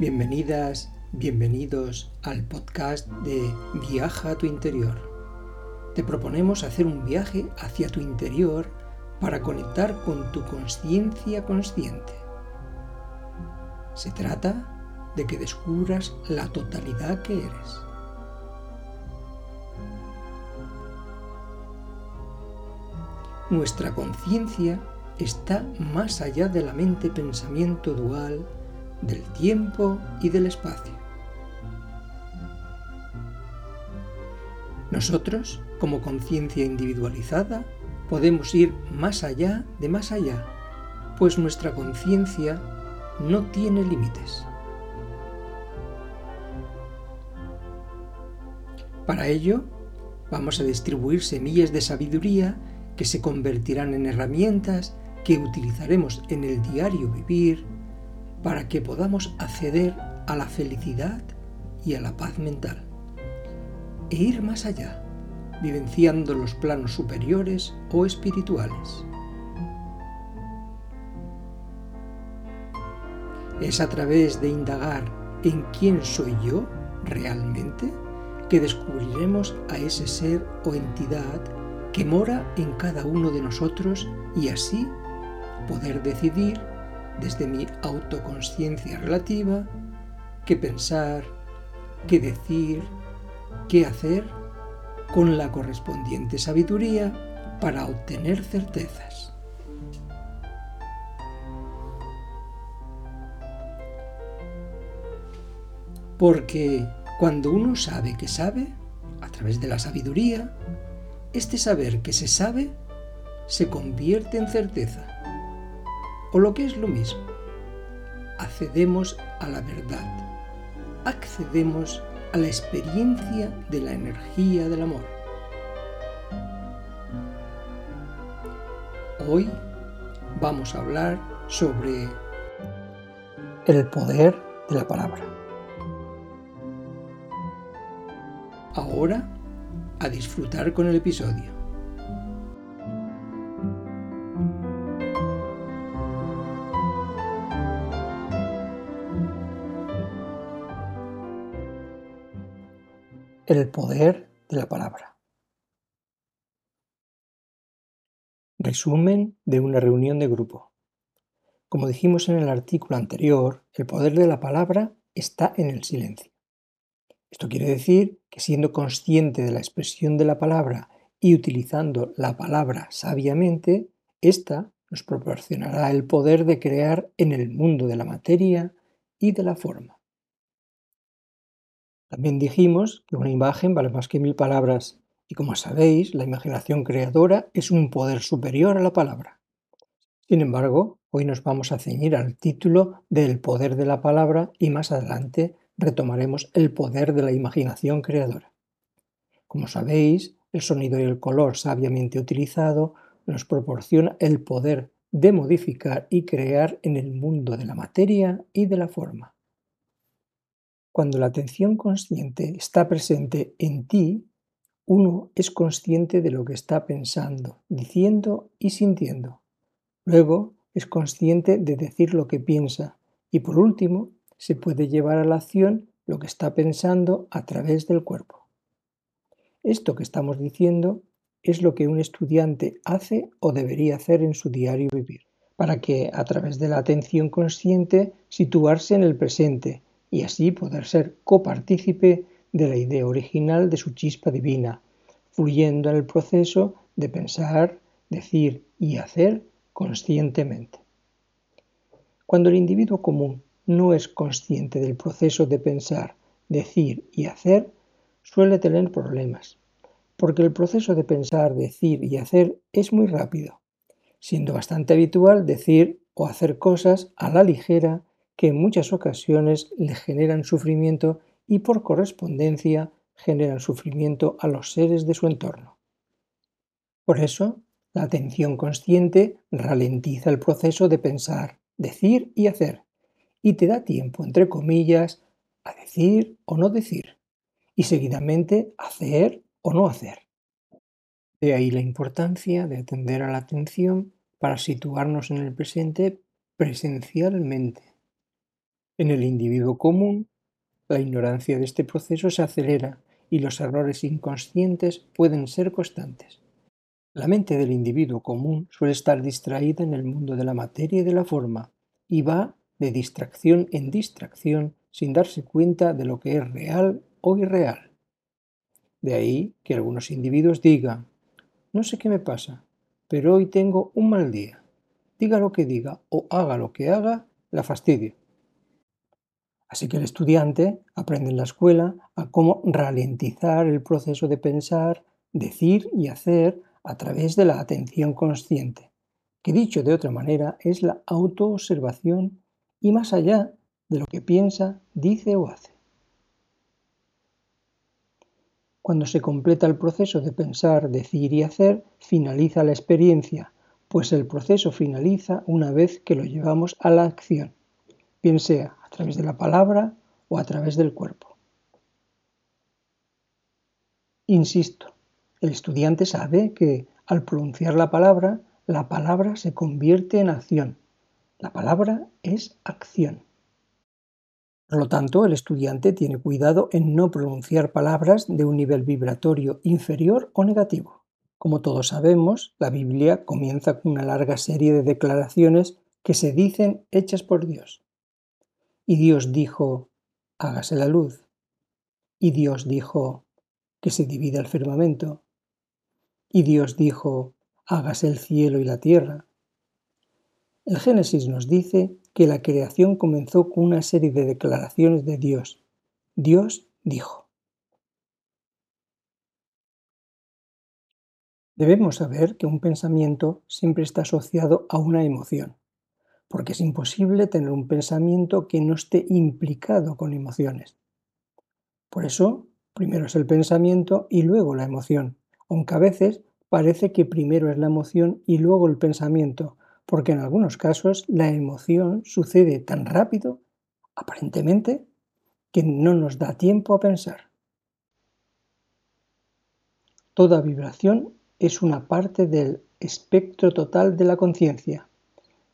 Bienvenidas, bienvenidos al podcast de Viaja a tu interior. Te proponemos hacer un viaje hacia tu interior para conectar con tu conciencia consciente. Se trata de que descubras la totalidad que eres. Nuestra conciencia está más allá de la mente-pensamiento dual del tiempo y del espacio. Nosotros, como conciencia individualizada, podemos ir más allá de más allá, pues nuestra conciencia no tiene límites. Para ello, vamos a distribuir semillas de sabiduría que se convertirán en herramientas que utilizaremos en el diario vivir para que podamos acceder a la felicidad y a la paz mental e ir más allá, vivenciando los planos superiores o espirituales. Es a través de indagar en quién soy yo realmente que descubriremos a ese ser o entidad que mora en cada uno de nosotros y así poder decidir desde mi autoconsciencia relativa, qué pensar, qué decir, qué hacer con la correspondiente sabiduría para obtener certezas. Porque cuando uno sabe que sabe, a través de la sabiduría, este saber que se sabe se convierte en certeza o lo que es lo mismo, accedemos a la verdad, accedemos a la experiencia de la energía del amor. Hoy vamos a hablar sobre el poder de la palabra. Ahora, a disfrutar con el episodio. El poder de la palabra. Resumen de una reunión de grupo. Como dijimos en el artículo anterior, el poder de la palabra está en el silencio. Esto quiere decir que siendo consciente de la expresión de la palabra y utilizando la palabra sabiamente, ésta nos proporcionará el poder de crear en el mundo de la materia y de la forma. También dijimos que una imagen vale más que mil palabras y como sabéis, la imaginación creadora es un poder superior a la palabra. Sin embargo, hoy nos vamos a ceñir al título del poder de la palabra y más adelante retomaremos el poder de la imaginación creadora. Como sabéis, el sonido y el color sabiamente utilizado nos proporciona el poder de modificar y crear en el mundo de la materia y de la forma. Cuando la atención consciente está presente en ti, uno es consciente de lo que está pensando, diciendo y sintiendo. Luego es consciente de decir lo que piensa y por último se puede llevar a la acción lo que está pensando a través del cuerpo. Esto que estamos diciendo es lo que un estudiante hace o debería hacer en su diario vivir, para que a través de la atención consciente situarse en el presente y así poder ser copartícipe de la idea original de su chispa divina, fluyendo en el proceso de pensar, decir y hacer conscientemente. Cuando el individuo común no es consciente del proceso de pensar, decir y hacer, suele tener problemas, porque el proceso de pensar, decir y hacer es muy rápido, siendo bastante habitual decir o hacer cosas a la ligera que en muchas ocasiones le generan sufrimiento y por correspondencia generan sufrimiento a los seres de su entorno. Por eso, La atención consciente ralentiza el proceso de pensar, decir y hacer, y te da tiempo, entre comillas, a decir o no decir, y seguidamente hacer o no hacer. De ahí la importancia de atender a la atención para situarnos en el presente presencialmente. En el individuo común, la ignorancia de este proceso se acelera y los errores inconscientes pueden ser constantes. La mente del individuo común suele estar distraída en el mundo de la materia y de la forma, y va de distracción en distracción sin darse cuenta de lo que es real o irreal. De ahí que algunos individuos digan, no sé qué me pasa, pero hoy tengo un mal día. Diga lo que diga o haga lo que haga, la fastidio. Así que el estudiante aprende en la escuela a cómo ralentizar el proceso de pensar, decir y hacer a través de la atención consciente, que dicho de otra manera es la autoobservación y más allá de lo que piensa, dice o hace. Cuando se completa el proceso de pensar, decir y hacer, finaliza la experiencia, pues el proceso finaliza una vez que lo llevamos a la acción, bien sea a través de la palabra o a través del cuerpo. Insisto, el estudiante sabe que al pronunciar la palabra, la palabra se convierte en acción. La palabra es acción. Por lo tanto, el estudiante tiene cuidado en no pronunciar palabras de un nivel vibratorio inferior o negativo. Como todos sabemos, la Biblia comienza con una larga serie de declaraciones que se dicen hechas por Dios. Y Dios dijo, hágase la luz. Y Dios dijo, que se divida el firmamento. Y Dios dijo, hágase el cielo y la tierra. El Génesis nos dice que la creación comenzó con una serie de declaraciones de Dios. Dios dijo. Debemos saber que un pensamiento siempre está asociado a una emoción, porque es imposible tener un pensamiento que no esté implicado con emociones. Por eso, primero es el pensamiento y luego la emoción aunque a veces parece que primero es la emoción y luego el pensamiento, porque en algunos casos la emoción sucede tan rápido, aparentemente, que no nos da tiempo a pensar. Toda vibración es una parte del espectro total de la conciencia,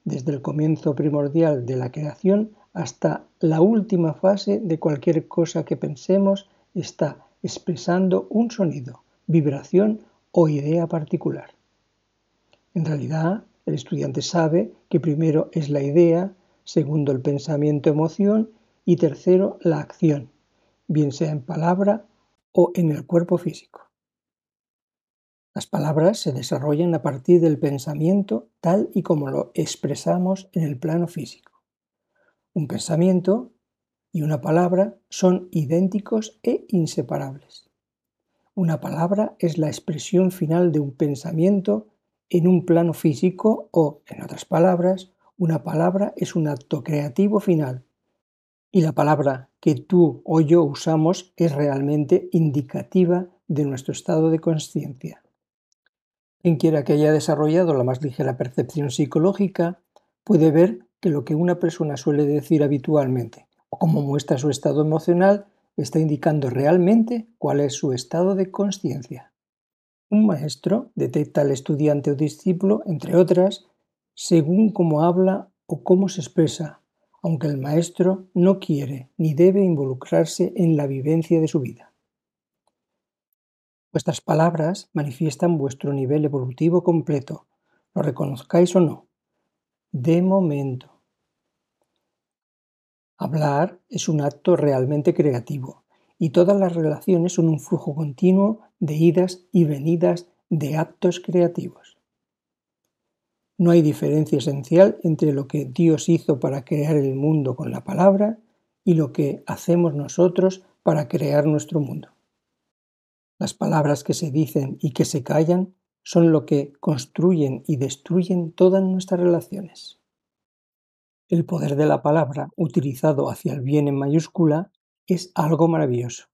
desde el comienzo primordial de la creación hasta la última fase de cualquier cosa que pensemos está expresando un sonido, vibración o idea particular. En realidad, el estudiante sabe que primero es la idea, segundo el pensamiento-emoción y tercero la acción, bien sea en palabra o en el cuerpo físico. Las palabras se desarrollan a partir del pensamiento tal y como lo expresamos en el plano físico. Un pensamiento y una palabra son idénticos e inseparables. Una palabra es la expresión final de un pensamiento en un plano físico o, en otras palabras, una palabra es un acto creativo final. Y la palabra que tú o yo usamos es realmente indicativa de nuestro estado de conciencia. Quien quiera que haya desarrollado la más ligera percepción psicológica puede ver que lo que una persona suele decir habitualmente o como muestra su estado emocional está indicando realmente cuál es su estado de conciencia. Un maestro detecta al estudiante o discípulo, entre otras, según cómo habla o cómo se expresa, aunque el maestro no quiere ni debe involucrarse en la vivencia de su vida. Vuestras palabras manifiestan vuestro nivel evolutivo completo, lo reconozcáis o no. De momento. Hablar es un acto realmente creativo y todas las relaciones son un flujo continuo de idas y venidas de actos creativos. No hay diferencia esencial entre lo que Dios hizo para crear el mundo con la palabra y lo que hacemos nosotros para crear nuestro mundo. Las palabras que se dicen y que se callan son lo que construyen y destruyen todas nuestras relaciones. El poder de la palabra utilizado hacia el bien en mayúscula es algo maravilloso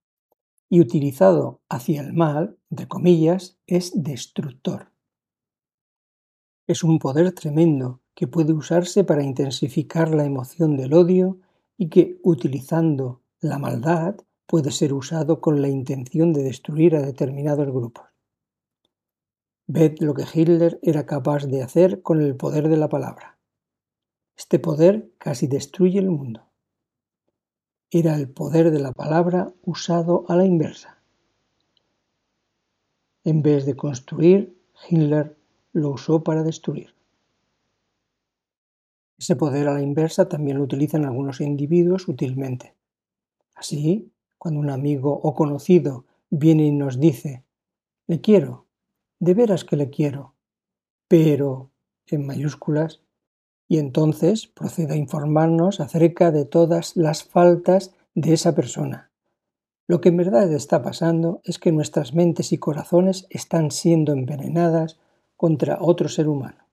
y utilizado hacia el mal, entre comillas, es destructor. Es un poder tremendo que puede usarse para intensificar la emoción del odio y que, utilizando la maldad, puede ser usado con la intención de destruir a determinados grupos. Ved lo que Hitler era capaz de hacer con el poder de la palabra. Este poder casi destruye el mundo. Era el poder de la palabra usado a la inversa. En vez de construir, Hitler lo usó para destruir. Ese poder a la inversa también lo utilizan algunos individuos útilmente. Así, cuando un amigo o conocido viene y nos dice, le quiero, de veras que le quiero, pero en mayúsculas, y entonces procede a informarnos acerca de todas las faltas de esa persona. Lo que en verdad está pasando es que nuestras mentes y corazones están siendo envenenadas contra otro ser humano.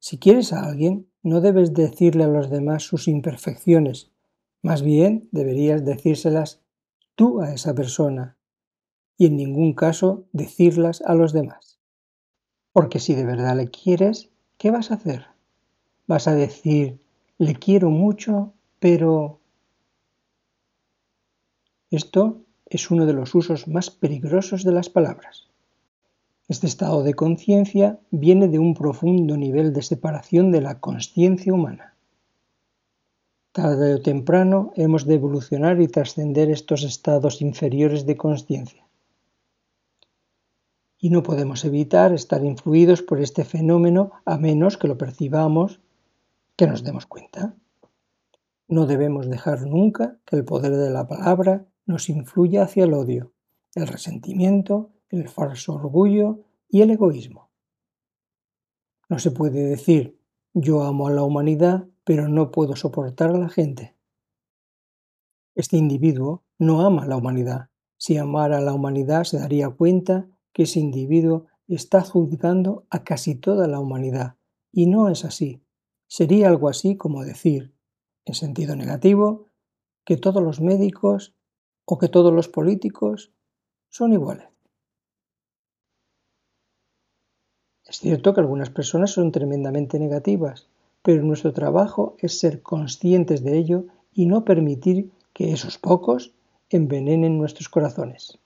Si quieres a alguien, no debes decirle a los demás sus imperfecciones, más bien deberías decírselas tú a esa persona y en ningún caso decirlas a los demás. Porque si de verdad le quieres, ¿qué vas a hacer? Vas a decir, le quiero mucho, pero... Esto es uno de los usos más peligrosos de las palabras. Este estado de conciencia viene de un profundo nivel de separación de la conciencia humana. Tarde o temprano hemos de evolucionar y trascender estos estados inferiores de conciencia y no podemos evitar estar influidos por este fenómeno a menos que lo percibamos, que nos demos cuenta. No debemos dejar nunca que el poder de la palabra nos influya hacia el odio, el resentimiento, el falso orgullo y el egoísmo. No se puede decir yo amo a la humanidad, pero no puedo soportar a la gente. Este individuo no ama a la humanidad. Si amara a la humanidad se daría cuenta que ese individuo está juzgando a casi toda la humanidad. Y no es así. Sería algo así como decir, en sentido negativo, que todos los médicos o que todos los políticos son iguales. Es cierto que algunas personas son tremendamente negativas, pero nuestro trabajo es ser conscientes de ello y no permitir que esos pocos envenenen nuestros corazones.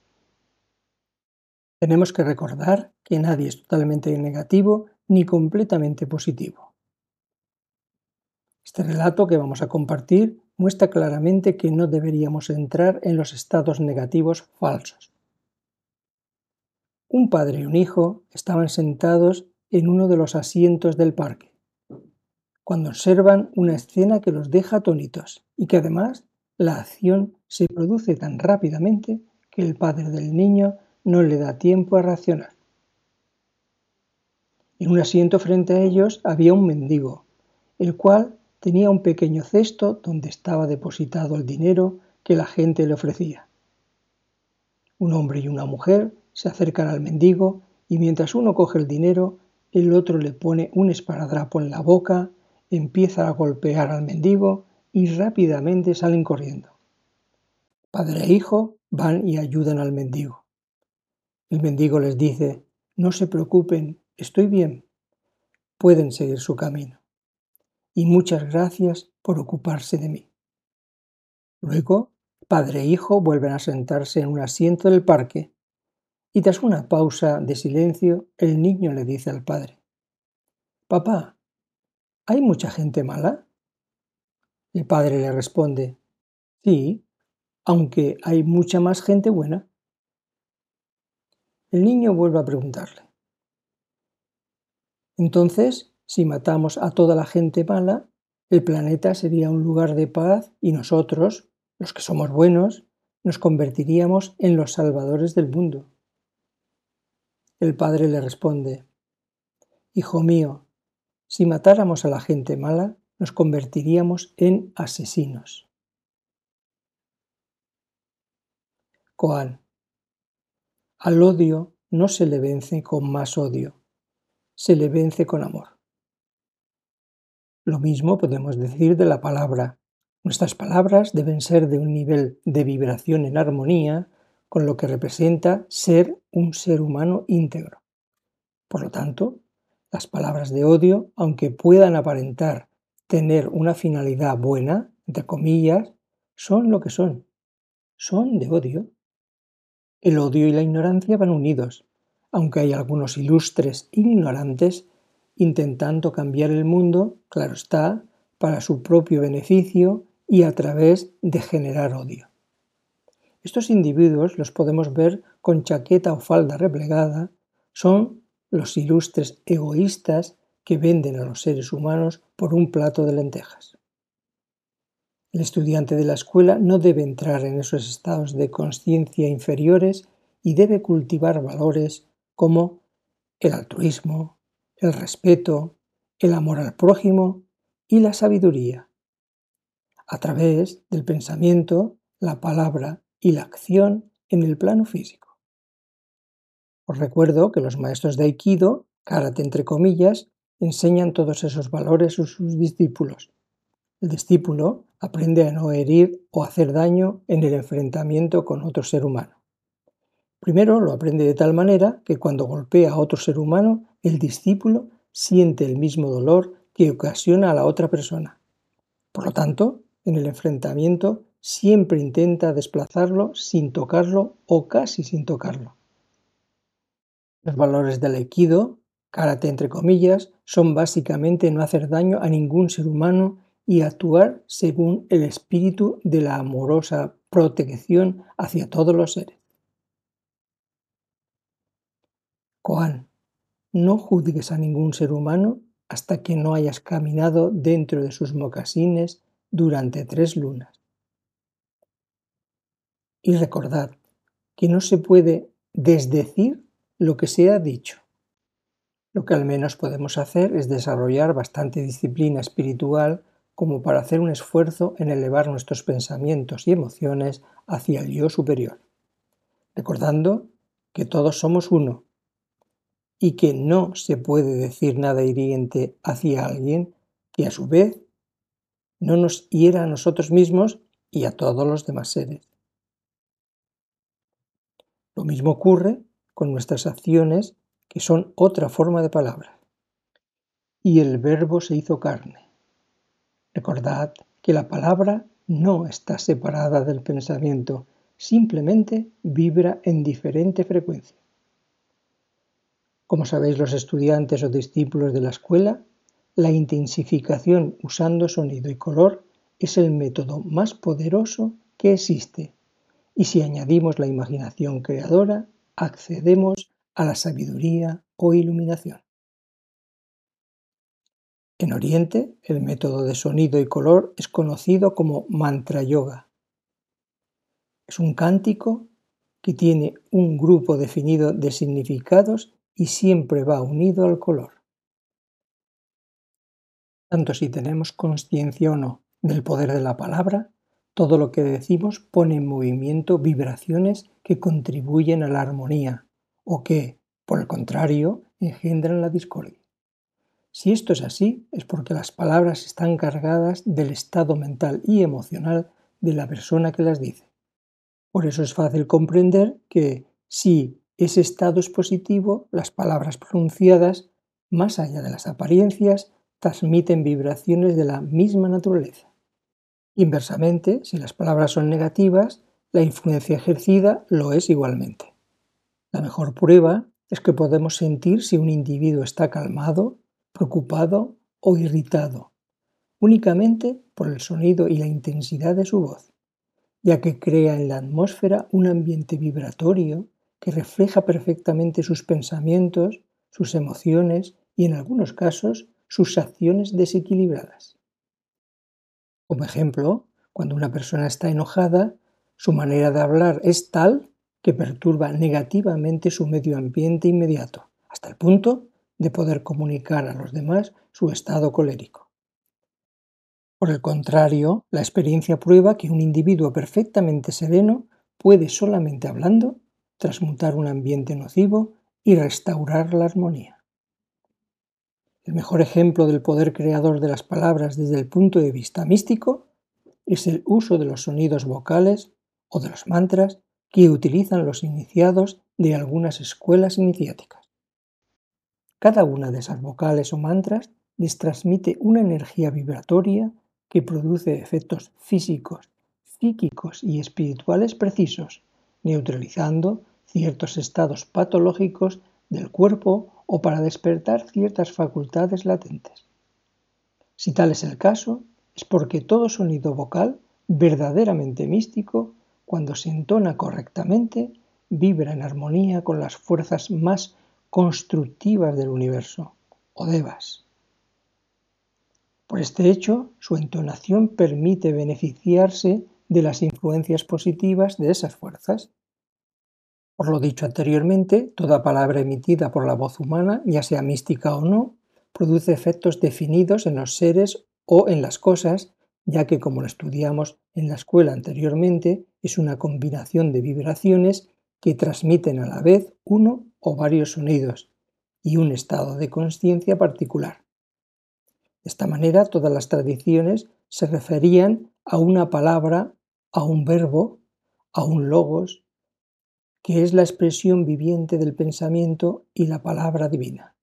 Tenemos que recordar que nadie es totalmente negativo ni completamente positivo. Este relato que vamos a compartir muestra claramente que no deberíamos entrar en los estados negativos falsos. Un padre y un hijo estaban sentados en uno de los asientos del parque, cuando observan una escena que los deja atónitos y que además la acción se produce tan rápidamente que el padre del niño no le da tiempo a reaccionar. En un asiento frente a ellos había un mendigo, el cual tenía un pequeño cesto donde estaba depositado el dinero que la gente le ofrecía. Un hombre y una mujer se acercan al mendigo y mientras uno coge el dinero, el otro le pone un esparadrapo en la boca, empieza a golpear al mendigo y rápidamente salen corriendo. Padre e hijo van y ayudan al mendigo. El mendigo les dice, no se preocupen, estoy bien, pueden seguir su camino. Y muchas gracias por ocuparse de mí. Luego, padre e hijo vuelven a sentarse en un asiento del parque y tras una pausa de silencio, el niño le dice al padre, Papá, ¿hay mucha gente mala? El padre le responde, Sí, aunque hay mucha más gente buena. El niño vuelve a preguntarle. Entonces, si matamos a toda la gente mala, el planeta sería un lugar de paz y nosotros, los que somos buenos, nos convertiríamos en los salvadores del mundo. El padre le responde, Hijo mío, si matáramos a la gente mala, nos convertiríamos en asesinos. Coan al odio no se le vence con más odio, se le vence con amor. Lo mismo podemos decir de la palabra. Nuestras palabras deben ser de un nivel de vibración en armonía con lo que representa ser un ser humano íntegro. Por lo tanto, Las palabras de odio, aunque puedan aparentar tener una finalidad buena, entre comillas, son lo que son. Son de odio. El odio y la ignorancia van unidos, aunque hay algunos ilustres ignorantes intentando cambiar el mundo, claro está, para su propio beneficio y a través de generar odio. Estos individuos los podemos ver con chaqueta o falda replegada, son los ilustres egoístas que venden a los seres humanos por un plato de lentejas. El estudiante de la escuela no debe entrar en esos estados de conciencia inferiores y debe cultivar valores como el altruismo, el respeto, el amor al prójimo y la sabiduría, a través del pensamiento, la palabra y la acción en el plano físico. Os recuerdo que los maestros de Aikido, karate entre comillas, enseñan todos esos valores a sus discípulos. El discípulo aprende a no herir o hacer daño en el enfrentamiento con otro ser humano. Primero lo aprende de tal manera que cuando golpea a otro ser humano, el discípulo siente el mismo dolor que ocasiona a la otra persona. Por lo tanto, en el enfrentamiento siempre intenta desplazarlo sin tocarlo o casi sin tocarlo. Los valores del Aikido, karate entre comillas, son básicamente no hacer daño a ningún ser humano y actuar según el espíritu de la amorosa protección hacia todos los seres. Koan, no juzgues a ningún ser humano hasta que no hayas caminado dentro de sus mocasines durante tres lunas. Y recordad que no se puede desdecir lo que se ha dicho. Lo que al menos podemos hacer es desarrollar bastante disciplina espiritual como para hacer un esfuerzo en elevar nuestros pensamientos y emociones hacia el yo superior, recordando que todos somos uno y que no se puede decir nada hiriente hacia alguien que a su vez no nos hiera a nosotros mismos y a todos los demás seres. Lo mismo ocurre con nuestras acciones, que son otra forma de palabra. Y el verbo se hizo carne. Recordad que la palabra no está separada del pensamiento, simplemente vibra en diferente frecuencia. Como sabéis los estudiantes o discípulos de la escuela, la intensificación usando sonido y color es el método más poderoso que existe y si añadimos la imaginación creadora, accedemos a la sabiduría o iluminación. En Oriente, el método de sonido y color es conocido como mantra yoga. Es un cántico que tiene un grupo definido de significados y siempre va unido al color. Tanto si tenemos conciencia o no del poder de la palabra, todo lo que decimos pone en movimiento vibraciones que contribuyen a la armonía o que, por el contrario, engendran la discordia. Si esto es así, es porque las palabras están cargadas del estado mental y emocional de la persona que las dice. Por eso es fácil comprender que si ese estado es positivo, las palabras pronunciadas, más allá de las apariencias, transmiten vibraciones de la misma naturaleza. Inversamente, si las palabras son negativas, la influencia ejercida lo es igualmente. La mejor prueba es que podemos sentir si un individuo está calmado, preocupado o irritado, únicamente por el sonido y la intensidad de su voz, ya que crea en la atmósfera un ambiente vibratorio que refleja perfectamente sus pensamientos, sus emociones y en algunos casos sus acciones desequilibradas. Como ejemplo, cuando una persona está enojada, su manera de hablar es tal que perturba negativamente su medio ambiente inmediato, hasta el punto de poder comunicar a los demás su estado colérico. Por el contrario, la experiencia prueba que un individuo perfectamente sereno puede solamente hablando transmutar un ambiente nocivo y restaurar la armonía. El mejor ejemplo del poder creador de las palabras desde el punto de vista místico es el uso de los sonidos vocales o de los mantras que utilizan los iniciados de algunas escuelas iniciáticas. Cada una de esas vocales o mantras les transmite una energía vibratoria que produce efectos físicos, psíquicos y espirituales precisos, neutralizando ciertos estados patológicos del cuerpo o para despertar ciertas facultades latentes. Si tal es el caso, es porque todo sonido vocal verdaderamente místico, cuando se entona correctamente, vibra en armonía con las fuerzas más constructivas del universo, o devas. Por este hecho, su entonación permite beneficiarse de las influencias positivas de esas fuerzas. Por lo dicho anteriormente, toda palabra emitida por la voz humana, ya sea mística o no, produce efectos definidos en los seres o en las cosas, ya que como lo estudiamos en la escuela anteriormente, es una combinación de vibraciones que transmiten a la vez uno o varios sonidos y un estado de conciencia particular. De esta manera, todas las tradiciones se referían a una palabra, a un verbo, a un logos, que es la expresión viviente del pensamiento y la palabra divina.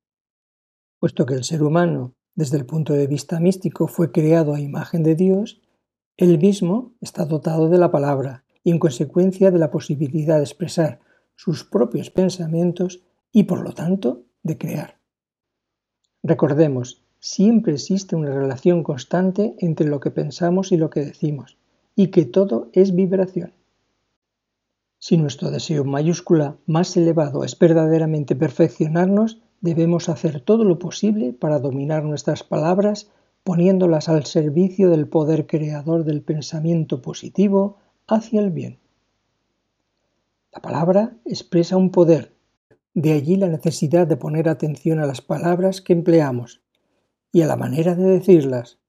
Puesto que el ser humano, desde el punto de vista místico, fue creado a imagen de Dios, él mismo está dotado de la palabra y en consecuencia de la posibilidad de expresar sus propios pensamientos y por lo tanto de crear. Recordemos, siempre existe una relación constante entre lo que pensamos y lo que decimos, y que todo es vibración. Si nuestro deseo mayúscula más elevado es verdaderamente perfeccionarnos, debemos hacer todo lo posible para dominar nuestras palabras poniéndolas al servicio del poder creador del pensamiento positivo hacia el bien. La palabra expresa un poder, de allí la necesidad de poner atención a las palabras que empleamos y a la manera de decirlas.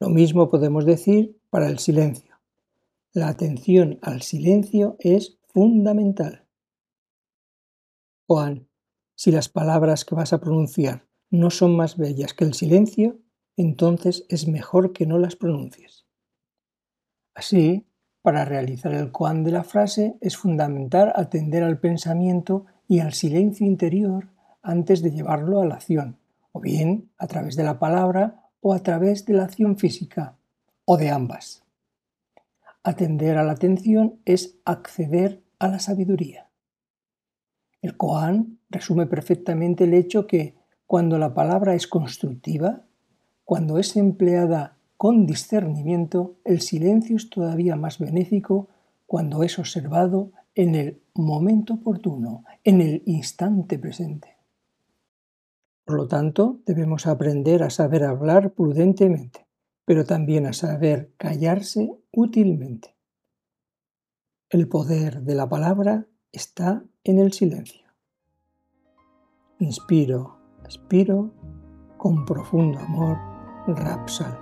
Lo mismo podemos decir para el silencio. La atención al silencio es fundamental. Juan, si las palabras que vas a pronunciar no son más bellas que el silencio, entonces es mejor que no las pronuncies. Así, para realizar el koan de la frase es fundamental atender al pensamiento y al silencio interior antes de llevarlo a la acción, o bien a través de la palabra o a través de la acción física, o de ambas. Atender a la atención es acceder a la sabiduría. El Koan resume perfectamente el hecho que cuando la palabra es constructiva, cuando es empleada con discernimiento, el silencio es todavía más benéfico cuando es observado en el momento oportuno, en el instante presente. Por lo tanto, debemos aprender a saber hablar prudentemente, pero también a saber callarse útilmente. El poder de la palabra está en el silencio. Inspiro, expiro con profundo amor, Rapsal.